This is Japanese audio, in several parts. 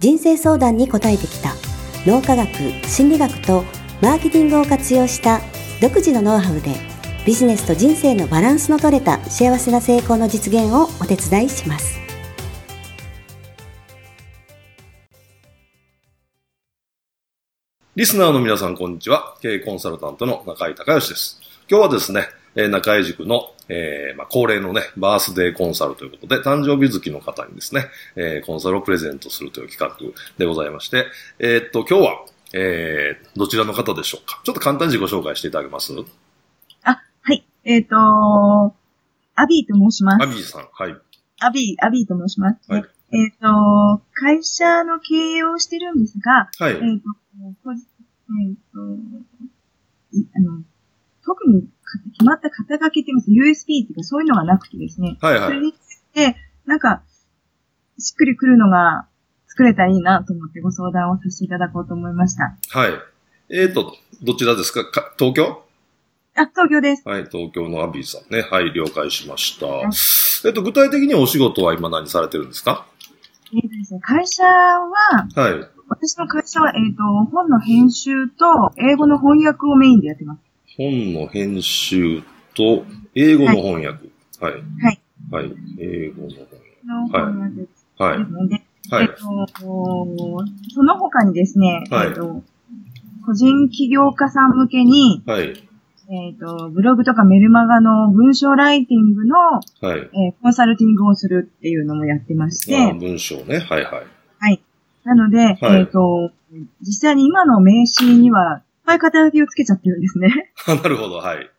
人生相談に応えてきた脳科学心理学とマーケティングを活用した独自のノウハウでビジネスと人生のバランスの取れた幸せな成功の実現をお手伝いしますリスナーの皆さん、こんにちは。経営コンサルタントの中井隆義です。今日はですね、えー中井塾の、えーまあ、恒例のね、バースデーコンサルということで、誕生日月の方にですね、えーコンサルをプレゼントするという企画でございまして、えーっと、今日は、えーどちらの方でしょうか？ちょっと簡単に自己紹介していただけます？あ、はい。えっ、と、アビーと申します。アビーさん。はい。アビー、アビーと申します。はいえっ、と、会社の経営をしてるんですが、はいえっ、。と、えっ、と、いあの、特にか決まった肩書きって言います。USB っていうかそういうのがなくてですね。はいはい。それについて、なんか、しっくりくるのが作れたらいいなと思ってご相談をさせていただこうと思いました。はい。えーっと、どちらですか？か東京？あ、東京です。はい、東京のアビーさんね。はい、了解しました。えっと、具体的にお仕事は今何されてるんですか？えっ、とですね、会社は、はい。私の会社は、えっ、と、本の編集と英語の翻訳をメインでやってます。本の編集と英語の翻訳。はい。はい。はい。英語のの翻訳。はい。はいえっ、。と、その他にですね、はいえっ、と、個人起業家さん向けに、はい。えっ、と、ブログとかメルマガの文章ライティングの、はい。えーコンサルティングをするっていうのもやってましまあ、て、文章ね。はいはい。はい。なので、はいえっ、と、実際に今の名刺には、ぱい肩書きをつけちゃってるんですね。あ なるほど。はい。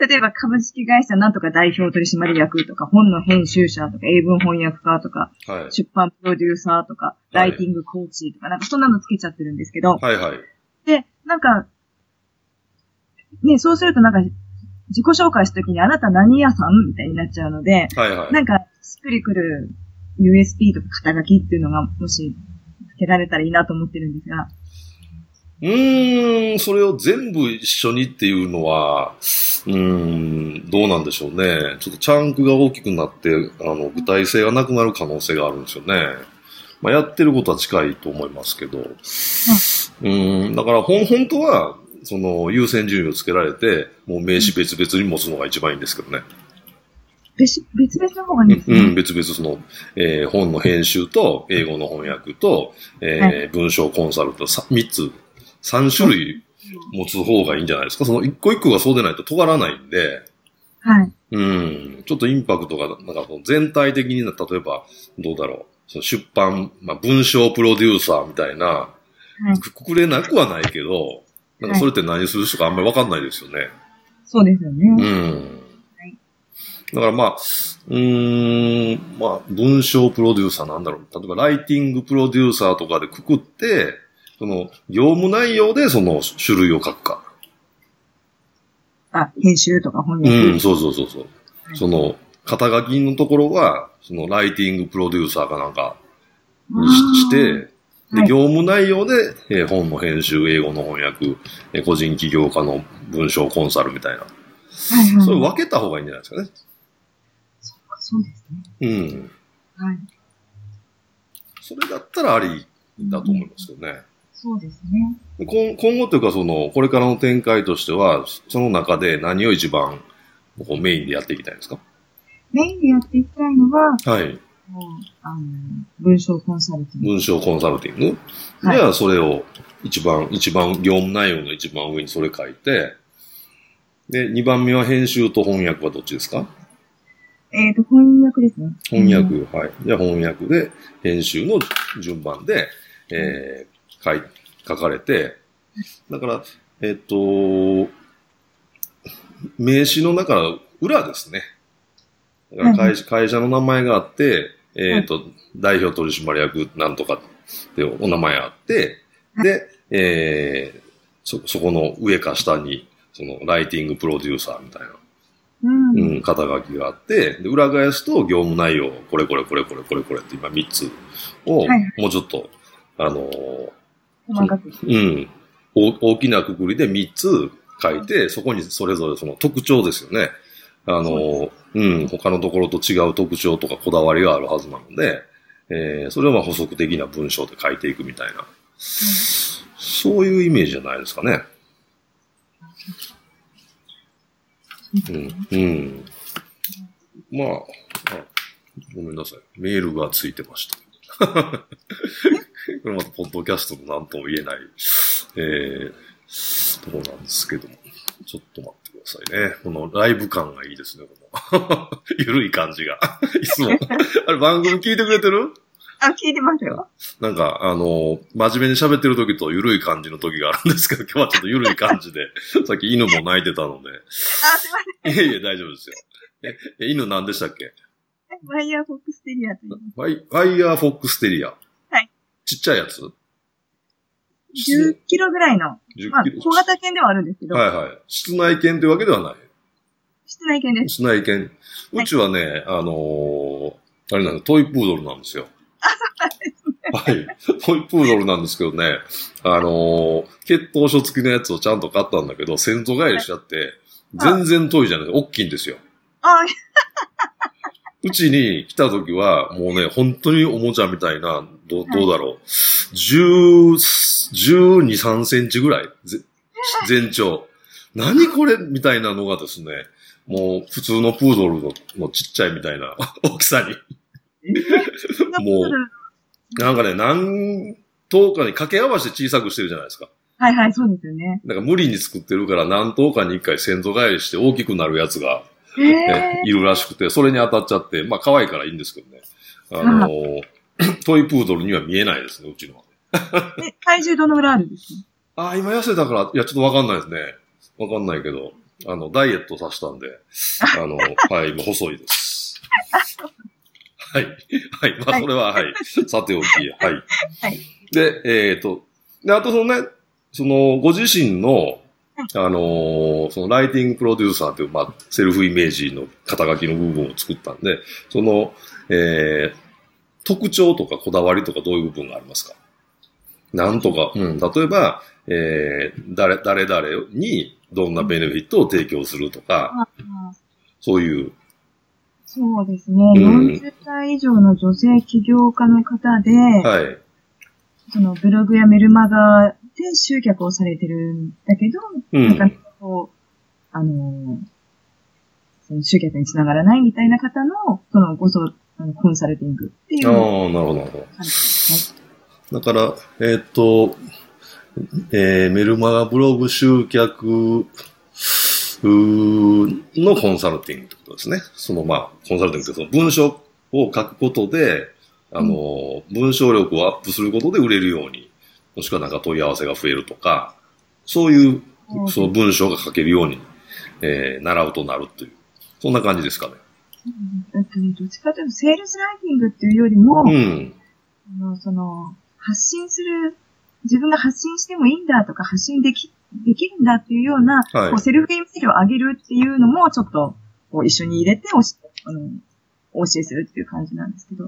例えば株式会社なんとか代表取締役とか、本の編集者とか、英文翻訳家とか、はい。出版プロデューサーとか、はいライティングコーチとか、なんかそんなのつけちゃってるんですけど、はいはい。で、なんか、ね、そうするとなんか、自己紹介したときにあなた何屋さんみたいになっちゃうので、はいはい。なんか、しっくりくる USB とか肩書きっていうのが、もし、つけられたらいいなと思ってるんですが、うーん、それを全部一緒にっていうのは、うーん、どうなんでしょうね。ちょっとチャンクが大きくなって、あの、具体性がなくなる可能性があるんですよね。まあ、やってることは近いと思いますけど。うーん、だから、ほん、本当は、その、優先順位をつけられて、もう名刺別々に持つのが一番いいんですけどね。別別々の方がいいんですね。うん、別々その、えー本の編集と、英語の翻訳と、えー文章コンサルと、さ三つ、三種類持つ方がいいんじゃないですか？その一個一個がそうでないと尖らないんで、はい。うん、ちょっとインパクトが、なんかこう全体的にな、例えば、どうだろう、その出版、まあ、文章プロデューサーみたいな、はい。くくれなくはないけど、なんかそれって何する人かあんまりわかんないですよね。そうですよね。うんはい。だからまあ、うーん、まあ、文章プロデューサーなんだろう。例えば、ライティングプロデューサーとかでくくって、その、業務内容でその種類を書くか。あ、編集とか翻う訳。ん、そうそうそうそう。その、肩書きのところは、その、ライティングプロデューサーかなんかにしして、で、はい業務内容で、えー本の編集、英語の翻訳、えー個人起業家の文章コンサルみたいな。はいはい。それ分けた方がいいんじゃないですかね。そうですね。うん。はい。それだったらありだと思いますけどね。そうですね。今今後というか、その、これからの展開としては、その中で何を一番こうメインでやっていきたいんですか？メインでやっていきたいのは、はい。あの、文章コンサルティング。文章コンサルティング？はいじゃあ、それを一番、一番、業務内容の一番上にそれ書いて、で、二番目は編集と翻訳はどっちですか？えっ、と、翻訳ですね。翻うん訳、はい。じゃあ翻訳で、編集の順番で、えー、書い、書かれて、だから、えっ、と、名詞の中の裏ですね。だから会社会社の名前があって、えっ、と、代表取締役なんとかってお名前あって、で、えー、そ、そこの上か下に、その、ライティングプロデューサーみたいな、うん。うん、肩書きがあって、で、裏返すと業務内容、これこれこれこれこれこれって今3つを、はいはいもうちょっと、あのー細かく。うん。大大きなくくりで3つ書いて、そこにそれぞれその特徴ですよね。あの、うん、他のところと違う特徴とかこだわりがあるはずなので、えーそれをまあ補足的な文章で書いていくみたいな、そういうイメージじゃないですかね。うん、うん。まあ、あごめんなさい。メールがついてました。これまた、ポッドキャストの何とも言えない、えー、ところなんですけども。ちょっと待ってくださいね。このライブ感がいいですね、この。ゆるい感じが。いつも。あれ、番組聞いてくれてる？あ、聞いてますよ。なんか、あの、真面目に喋ってる時とゆるい感じの時があるんですけど、今日はちょっとゆるい感じで、さっき犬も泣いてたので。あ、すいません。いえいえ、大丈夫ですよ。え、え犬何でしたっけ？ワイヤーフォックステリアという。ファイファイヤーフォックステリア。はい。ちっちゃいやつ？10キロぐらいの、10まあ、小型犬ではあるんですけど、はいはい。室内犬というわけではない？室内犬です。室内犬。うちはね、あのーあれなんだ、トイプードルなんですよ。はい。トイプードルなんですけどね、あのー血統書付きのやつをちゃんと買ったんだけど、先祖返りしちゃって、全然トイじゃない、大きいんですよ。あ、うちに来た時は、もうね、本当におもちゃみたいな、どうどうだろう。10、12、3センチぐらい、ぜ 全長。何これみたいなのがですね、もう普通のプードルののちっちゃいみたいな 大きさに。もうなんかね、何頭かに掛け合わせて小さくしてるじゃないですか。はいはい、そうですよね。なんか無理に作ってるから何頭かに一回先祖返りして大きくなるやつが。ねいるらしくて、それに当たっちゃって、まあ可愛いからいいんですけどね。あのー トイプードルには見えないですね、うちのは。え、体重どのぐらいあるんですか？ああ、今痩せたから、いや、ちょっとわかんないですね。わかんないけど、あの、ダイエットさせたんで、あの、はい、今細いです。はい。はい。まあ、それは、はい。さておき、はい。はいで、えっ、と、で、あとそのね、その、ご自身の、あのーそのライティングプロデューサーという、まあ、セルフイメージの肩書きの部分を作ったんで、その、えー、特徴とかこだわりとかどういう部分がありますか？なんとか、うん、例えば、えー、誰、誰々にどんなベネフィットを提供するとか、そういう、そうですね。うん。40歳以上の女性起業家の方で、はい。そのブログやメルマガで集客をされてるんだけど、うんなかなかこう、あのーその集客につながらないみたいな方の、そのごそ、あのコンサルティングっていうああ、なるほど、なるほど。だから、えーっと、えーメルマガブログ集客のコンサルティングってことですね。そのまあ、コンサルティングってその文章を書くことで、あの、文章力をアップすることで売れるように、もしくはなんか問い合わせが増えるとか、そういう、その文章が書けるように、えー習うとなるという、そんな感じですかね。うんえっとねどっちかというと、セールスライティングっていうよりも、うん。あのその、発信する、自分が発信してもいいんだとか、発信でき、できるんだっていうような、はいこうセルフイメージを上げるっていうのも、ちょっと、こう一緒に入れておし、あの、お教えするっていう感じなんですけど。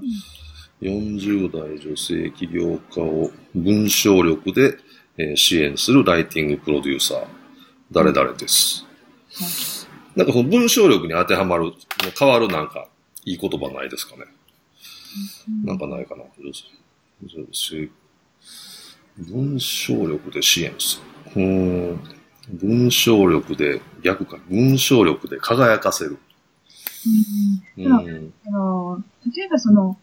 40代女性起業家を文章力で、えー支援するライティングプロデューサー、誰々です。なんかその文章力に当てはまる、変わるなんか、いい言葉ないですかね。なんかないかな。文章力で支援する。うーん。文章力で、逆か。文章力で輝かせる。うんうん。あの例えばその、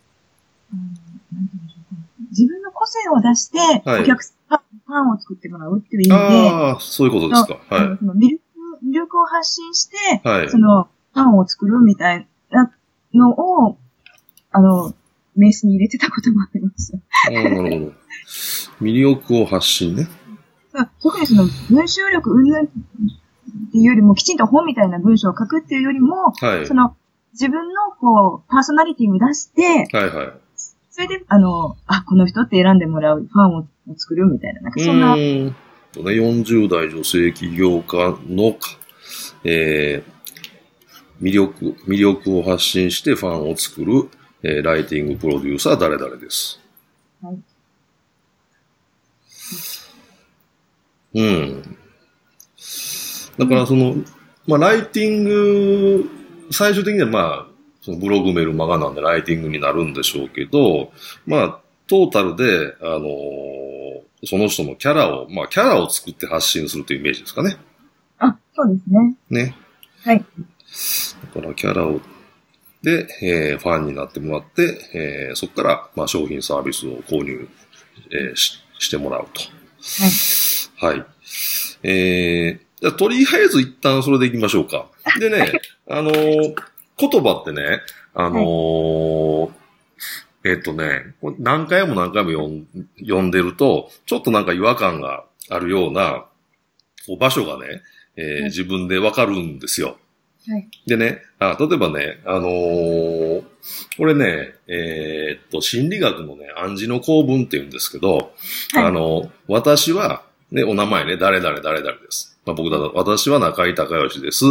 自分の個性を出して、はいお客さん、ファンを作ってもらうっていう意味で、ああ、そういうことですか。はその魅力魅力を発信して、い。はいそ。の、ファンを作るみたいなのを、あの、名刺に入れてたこともあります。あーなるほど。魅力を発信ね。特にその、文章力云々っていうよりも、きちんと本みたいな文章を書くっていうよりも、はい。その、自分の、こう、パーソナリティを出して、はいはい。それで、あの、あ、この人って選んでもらう、ファンをを作るみたいな、なんかそんな、んとね、40代女性起業家のか、えー魅力、魅力を発信してファンを作る、えーライティングプロデューサー誰々です。はいうん。だからその、まあ、ライティング、最終的にはまあ、そのブログメルマガなんでライティングになるんでしょうけど、まあ、トータルで、あのーその人のキャラを、まあ、キャラを作って発信するというイメージですかね。あ、そうですね。ね。はい。だからキャラを、で、えーファンになってもらって、えーそこから、まあ、商品サービスを購入、えーししてもらうと。はい。はい。えー、じゃあとりあえず一旦それでいきましょうか。でね、あのー言葉ってね、あのーえっとね、何回も何回も読ん読んでると、ちょっとなんか違和感があるような、こう場所がね、えーはい自分でわかるんですよ。はい。でね、あ例えばね、あのーこれね、えーっと、心理学のね、暗示の構文って言うんですけど、はいあの、私は、ね、お名前ね、誰々誰々です。まあ、僕だと、私は中井隆義です。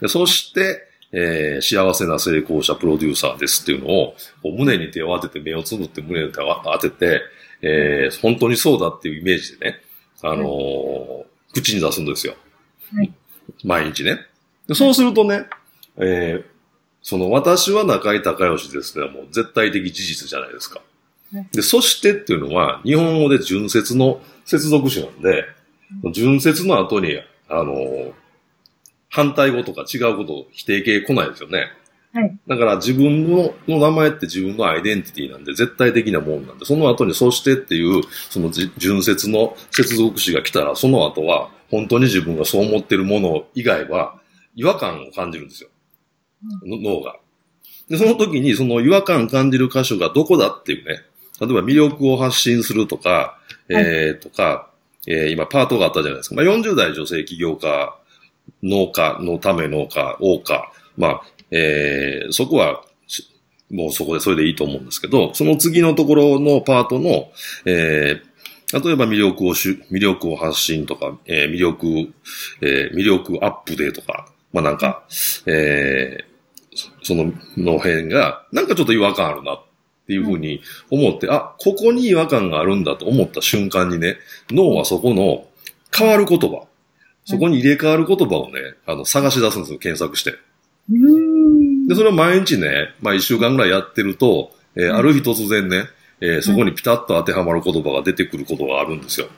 でそして、えー幸せな成功者プロデューサーですっていうのを、胸に手を当てて、目をつぶって胸に手を当てて、えー本当にそうだっていうイメージでね、あのー口に出すんですよ。はい。毎日ね。でそうするとね、えーその私は中井隆義ですね、もう絶対的事実じゃないですかはい。で、そしてっていうのは、日本語で純節の接続詞なんで、純節の後に、あのー反対語とか違うこと、否定形来ないですよね。はい。だから自分のの名前って自分のアイデンティティなんで絶対的なもんなんで、その後にそしてっていう、そのじ純節の接続詞が来たら、その後は本当に自分がそう思ってるもの以外は違和感を感じるんですよ。の脳が。で、その時にその違和感感じる箇所がどこだっていうね、例えば魅力を発信するとか、えー、とか、えー今パートがあったじゃないですか。まあ、40代女性起業家、農家のため農家、王家、まあ、えーそこは、もうそこでそれでいいと思うんですけど、その次のところのパートの、えー例えば魅力をし、魅力を発信とか、えー魅力、えー魅力アップデーとか、まあなんか、えーその、の辺が、なんかちょっと違和感あるなっていうふうに思って、あ、ここに違和感があるんだと思った瞬間にね、脳はそこの変わる言葉、そこに入れ替わる言葉をね、あの、探し出すんですよ、検索して。で、それを毎日ね、まあ一週間ぐらいやってると、えーうんある日突然ね、えーそこにピタッと当てはまる言葉が出てくることがあるんですよ。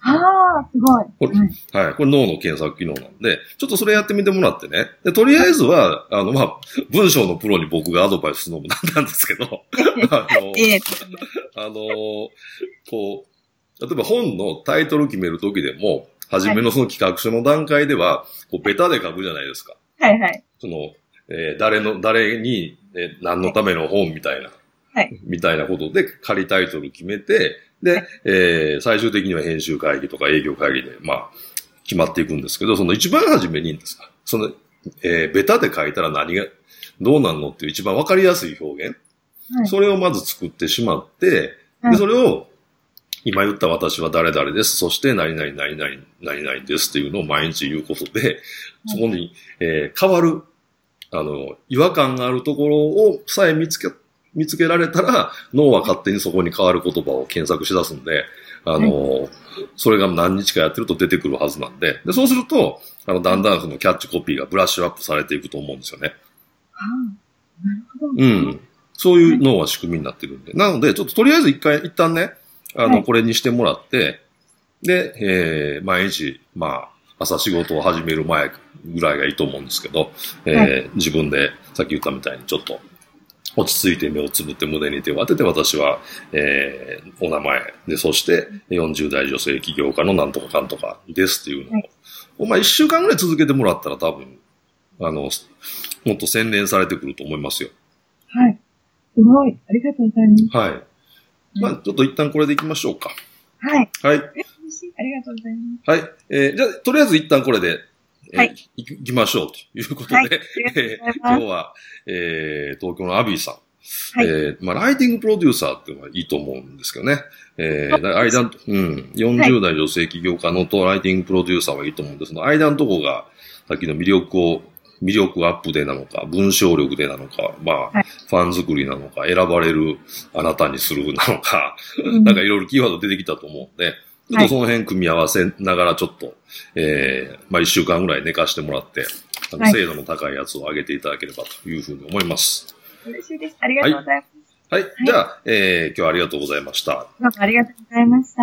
ああ、すごい。これはい。はい。これ脳の検索機能なんで、ちょっとそれやってみてもらってね。でとりあえずは、あの、まあ、文章のプロに僕がアドバイスするのもなんなんですけど、あの、ええあの、こう、例えば本のタイトル決めるときでも、初めのその企画書の段階では、こう、ベタで書くじゃないですか。はいはい。その、えー誰の、誰に、えー何のための本みたいな、はい。みたいなことで仮タイトル決めて、で、えー最終的には編集会議とか営業会議で、まあ、決まっていくんですけど、その一番初めにですか、その、えーベタで書いたら何が、どうなんのっていう一番わかりやすい表現、はい。それをまず作ってしまって、で、はい。それを、今言った私は誰々です。そして何々何々何々ですっていうのを毎日言うことで、そこに、えー変わる、あの、違和感があるところをさえ見つけ、見つけられたら、脳は勝手にそこに変わる言葉を検索し出すんで、あの、それが何日かやってると出てくるはずなんで、でそうすると、あの、だんだんそのキャッチコピーがブラッシュアップされていくと思うんですよね。ああなるほど。うん。そういう脳は仕組みになってるんで。なので、ちょっととりあえず一回、一旦ね、あの、はいこれにしてもらって、で、えー、毎日、まあ、朝仕事を始める前ぐらいがいいと思うんですけど、えーは自分で、さっき言ったみたいにちょっと、落ち着いて目をつぶって胸に手を当てて、私は、えー、お名前で、そして、40代女性起業家のなんとかかんとかですっていうのを、はいまあ、一週間ぐらい続けてもらったら多分、あの、もっと洗練されてくると思いますよ。はい。すごい。ありがとうございます。はい。まあ、ちょっと一旦これでいきましょうか。はい。はい。ありがとうございます。はい。えーじゃあ、とりあえず一旦これで、えーはいいきましょうということで、はいえー 今日は、えー東京のアビーさん、はいえーまあ、ライティングプロデューサーっていうのはいいと思うんですけどね。えー、だ間、うん、40代女性起業家のとライティングプロデューサーはいいと思うんですその間のとこが、さっきの魅力を、魅力アップでなのか、文章力でなのか、まあ、はいファン作りなのか、選ばれるあなたにするなのか、うんなんかいろいろキーワード出てきたと思うんで、ちょっとその辺組み合わせながらちょっと、えー、まあ一週間ぐらい寝かしてもらって、あのはい精度の高いやつを上げていただければというふうに思います。嬉しいです。ありがとうございます。はい。じゃあ、えー、今日はありがとうございました。どうもありがとうございました。